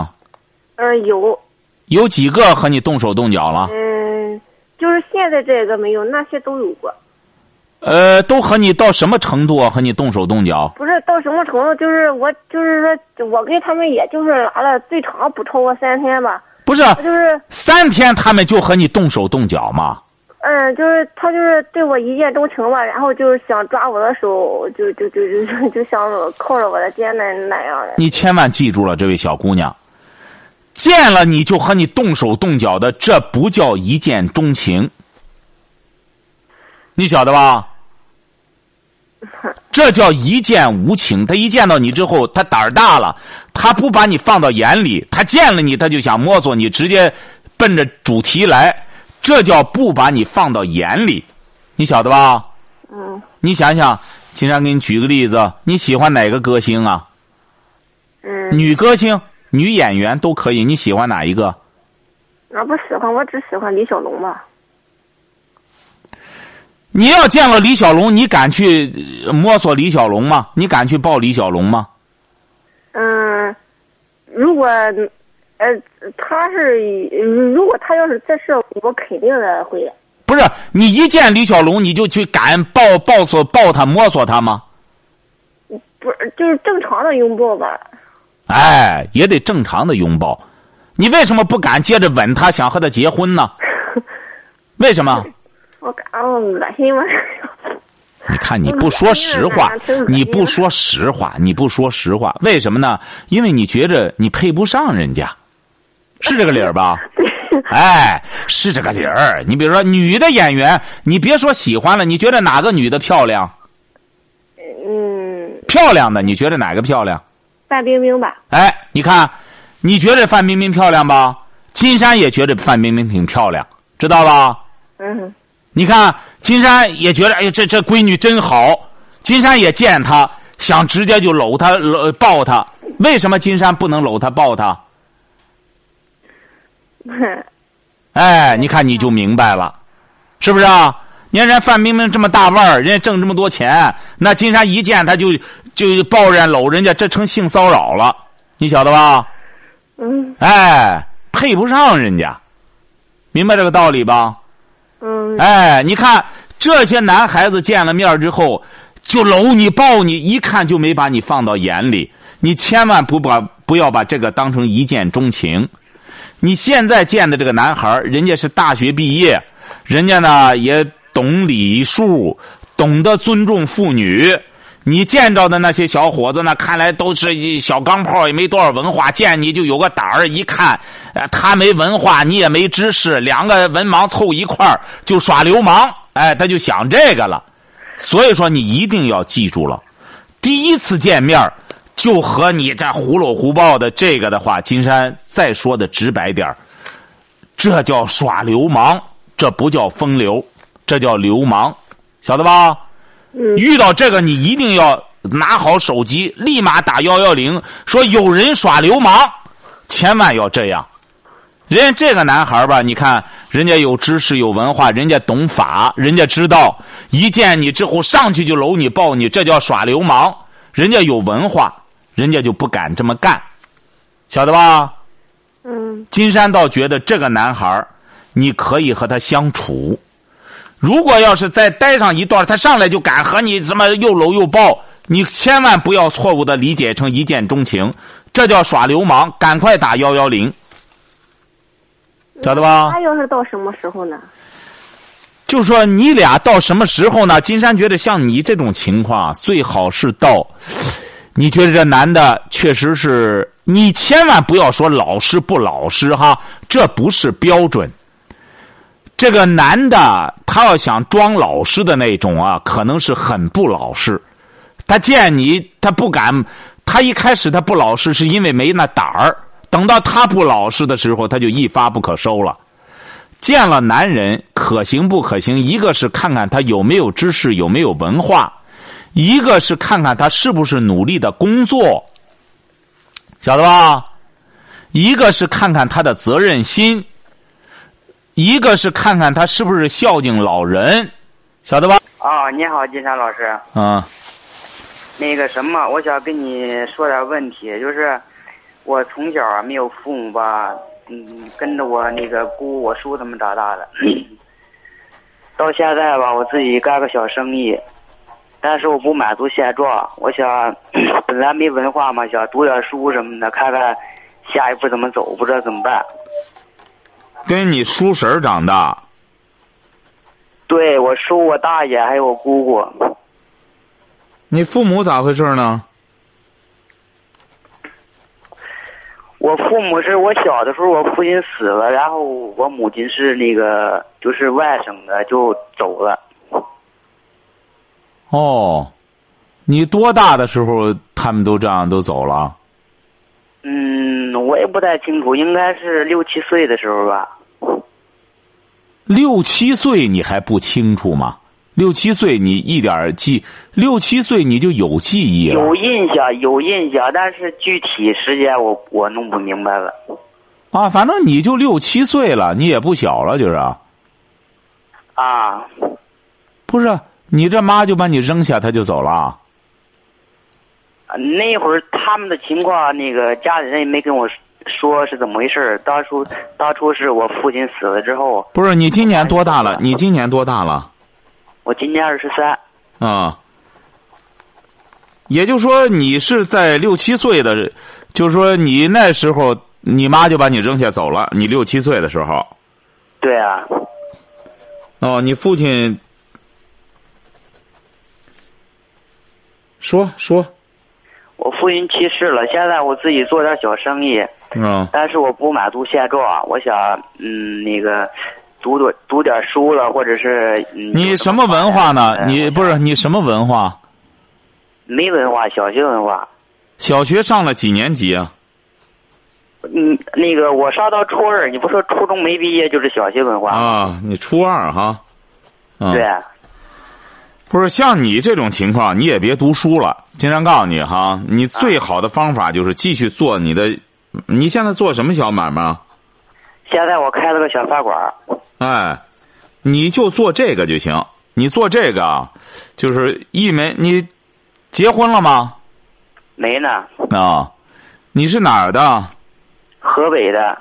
嗯，有，有几个和你动手动脚了？嗯，就是现在这个没有，那些都有过。呃，都和你到什么程度啊？和你动手动脚？不是到什么程度，就是我就是说我跟他们也就是拉了最长不超过三天吧。不是，就是三天他们就和你动手动脚吗？嗯，就是他就是对我一见钟情吧，然后就是想抓我的手，就就就就就就想靠着我的肩那那样的。你千万记住了，这位小姑娘，见了你就和你动手动脚的，这不叫一见钟情，你晓得吧？<laughs> 这叫一见无情。他一见到你之后，他胆儿大了，他不把你放到眼里，他见了你他就想摸索你，直接奔着主题来。这叫不把你放到眼里，你晓得吧？嗯。你想想，金山给你举个例子，你喜欢哪个歌星啊？嗯。女歌星、女演员都可以，你喜欢哪一个？我不喜欢，我只喜欢李小龙吧。你要见了李小龙，你敢去摸索李小龙吗？你敢去抱李小龙吗？嗯，如果。呃，他是如果他要是这事，我肯定的会。不是你一见李小龙，你就去敢抱抱索抱他摸索他吗？不是，就是正常的拥抱吧。哎，也得正常的拥抱。你为什么不敢接着吻他，想和他结婚呢？<laughs> 为什么？我感恶心吗？<laughs> 你看，你不说实话，你不说实话，你不说实话，为什么呢？因为你觉着你配不上人家。是这个理儿吧？<laughs> 哎，是这个理儿。你比如说，女的演员，你别说喜欢了，你觉得哪个女的漂亮？嗯。漂亮的，你觉得哪个漂亮？范冰冰吧。哎，你看，你觉得范冰冰漂亮吧？金山也觉得范冰冰挺漂亮，知道吧？嗯。你看，金山也觉得，哎呀，这这闺女真好。金山也见她，想直接就搂她、搂抱她。为什么金山不能搂她、抱她？哎，你看你就明白了，是不是啊？你看人范冰冰这么大腕儿，人家挣这么多钱，那金山一见他就就抱人搂人家，这成性骚扰了，你晓得吧？嗯。哎，配不上人家，明白这个道理吧？嗯，哎，你看这些男孩子见了面之后，就搂你抱你，一看就没把你放到眼里。你千万不把不要把这个当成一见钟情。你现在见的这个男孩，人家是大学毕业，人家呢也懂礼数，懂得尊重妇女。你见着的那些小伙子呢，看来都是一小钢炮，也没多少文化，见你就有个胆儿。一看，呃，他没文化，你也没知识，两个文盲凑一块儿就耍流氓，哎，他就想这个了。所以说，你一定要记住了，第一次见面就和你这胡搂胡抱的这个的话，金山再说的直白点这叫耍流氓，这不叫风流，这叫流氓，晓得吧？遇到这个，你一定要拿好手机，立马打幺幺零，说有人耍流氓，千万要这样。人家这个男孩吧，你看人家有知识、有文化，人家懂法，人家知道一见你之后上去就搂你抱你，这叫耍流氓。人家有文化，人家就不敢这么干，晓得吧？嗯，金山倒觉得这个男孩你可以和他相处。如果要是再待上一段，他上来就敢和你什么又搂又抱，你千万不要错误的理解成一见钟情，这叫耍流氓，赶快打幺幺零，晓得吧？他要是到什么时候呢？就说你俩到什么时候呢？金山觉得像你这种情况，最好是到，你觉得这男的确实是，你千万不要说老实不老实哈，这不是标准。这个男的他要想装老实的那种啊，可能是很不老实。他见你他不敢，他一开始他不老实是因为没那胆儿，等到他不老实的时候，他就一发不可收了。见了男人可行不可行？一个是看看他有没有知识，有没有文化；一个是看看他是不是努力的工作，晓得吧？一个是看看他的责任心，一个是看看他是不是孝敬老人，晓得吧？啊，你好，金山老师。嗯，那个什么，我想跟你说点问题，就是我从小啊没有父母吧，嗯，跟着我那个姑、我叔他们长大的。<clears throat> 到现在吧，我自己干个小生意，但是我不满足现状，我想 <clears throat> 本来没文化嘛，想读点书什么的，看看下一步怎么走，不知道怎么办。跟你叔婶儿长大，对我叔、我大爷还有我姑姑，你父母咋回事呢？我父母是我小的时候，我父亲死了，然后我母亲是那个就是外省的，就走了。哦，你多大的时候他们都这样都走了？嗯，我也不太清楚，应该是六七岁的时候吧。六七岁你还不清楚吗？六七岁你一点记，六七岁你就有记忆了。有印象，有印象，但是具体时间我我弄不明白了。啊，反正你就六七岁了，你也不小了，就是。啊，不是，你这妈就把你扔下，他就走了。那会儿他们的情况，那个家里人也没跟我说是怎么回事。当初当初是我父亲死了之后，不是你今年多大了？你今年多大了？我今年二十三。啊，也就是说，你是在六七岁的，就是说你那时候，你妈就把你扔下走了。你六七岁的时候，对啊，哦，你父亲说说，我父亲去世了，现在我自己做点小生意，嗯但是我不满足现状，我想嗯那个读读读点书了，或者是嗯你什么文化呢？哎你不是你什么文化？没文化，小学文化。小学上了几年级啊？嗯，那个我上到初二，你不说初中没毕业就是小学文化？啊，你初二哈？嗯、对，不是像你这种情况，你也别读书了。经常告诉你哈，你最好的方法就是继续做你的。你现在做什么小买卖啊？现在我开了个小饭馆儿。哎，你就做这个就行。你做这个啊，就是一门你结婚了吗？没呢，啊，你是哪儿的？河北的。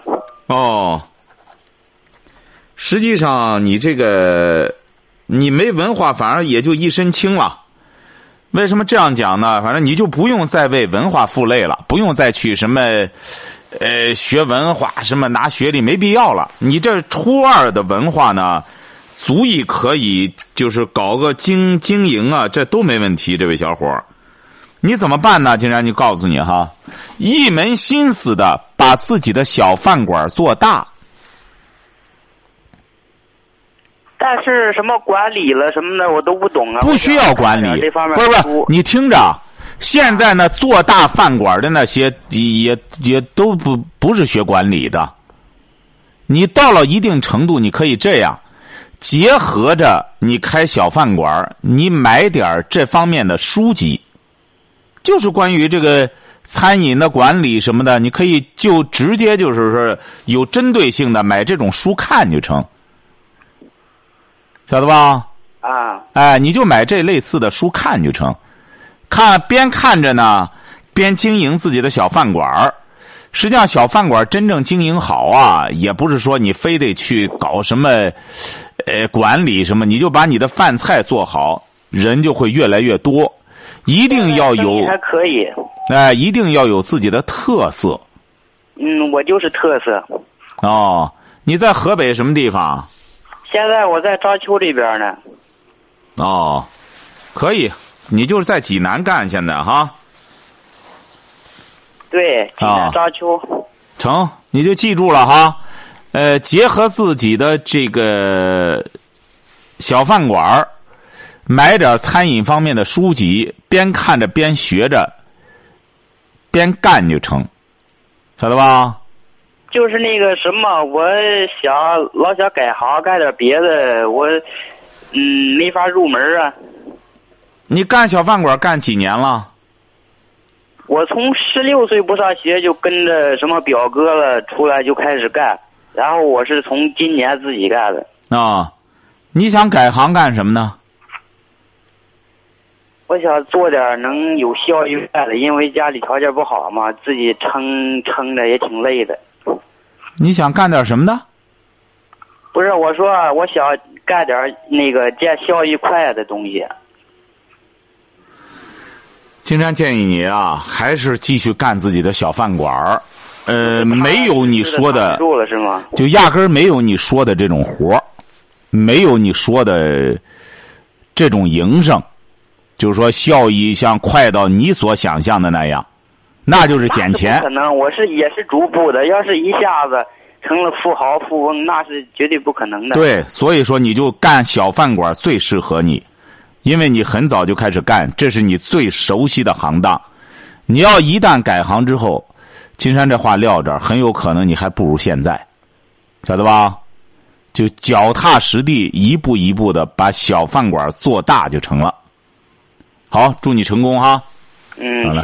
哦，实际上你这个你没文化，反而也就一身轻了。为什么这样讲呢？反正你就不用再为文化负累了，不用再去什么呃学文化，什么拿学历，没必要了。你这初二的文化呢，足以可以就是搞个经经营啊，这都没问题。这位小伙，你怎么办呢？竟然就告诉你哈，一门心思的把自己的小饭馆做大。但是什么管理了什么的我都不懂啊。不需要管理，这方面不是不是，你听着，现在呢做大饭馆的那些也也都不不是学管理的。你到了一定程度，你可以这样结合着你开小饭馆，你买点这方面的书籍，就是关于这个餐饮的管理什么的，你可以就直接就是说有针对性的买这种书看就成。晓得吧？啊，哎，你就买这类似的书看就成，看边看着呢，边经营自己的小饭馆儿。实际上，小饭馆真正经营好啊，也不是说你非得去搞什么，呃，管理什么，你就把你的饭菜做好，人就会越来越多。一定要有，还可以。哎，一定要有自己的特色。嗯，我就是特色。哦，你在河北什么地方？现在我在章丘这边呢。哦，可以，你就是在济南干现在哈。对，济南章丘。成，你就记住了哈。呃，结合自己的这个小饭馆儿，买点餐饮方面的书籍，边看着边学着，边干就成，晓得吧？就是那个什么，我想老想改行干点别的，我嗯没法入门啊。你干小饭馆干几年了？我从十六岁不上学就跟着什么表哥了出来就开始干，然后我是从今年自己干的。啊，你想改行干什么呢？我想做点能有效益的，因为家里条件不好嘛，自己撑撑着也挺累的。你想干点什么的？不是，我说我想干点那个见效益快的东西。金山建议你啊，还是继续干自己的小饭馆儿。呃，没有你说的，是吗？就压根儿没有你说的这种活儿，没有你说的这种营生，就是说效益像快到你所想象的那样。那就是捡钱。可能我是也是逐步的，要是一下子成了富豪富翁，那是绝对不可能的。对，所以说你就干小饭馆最适合你，因为你很早就开始干，这是你最熟悉的行当。你要一旦改行之后，金山这话撂这儿，很有可能你还不如现在，晓得吧？就脚踏实地，一步一步的把小饭馆做大就成了。好，祝你成功哈！嗯，好了。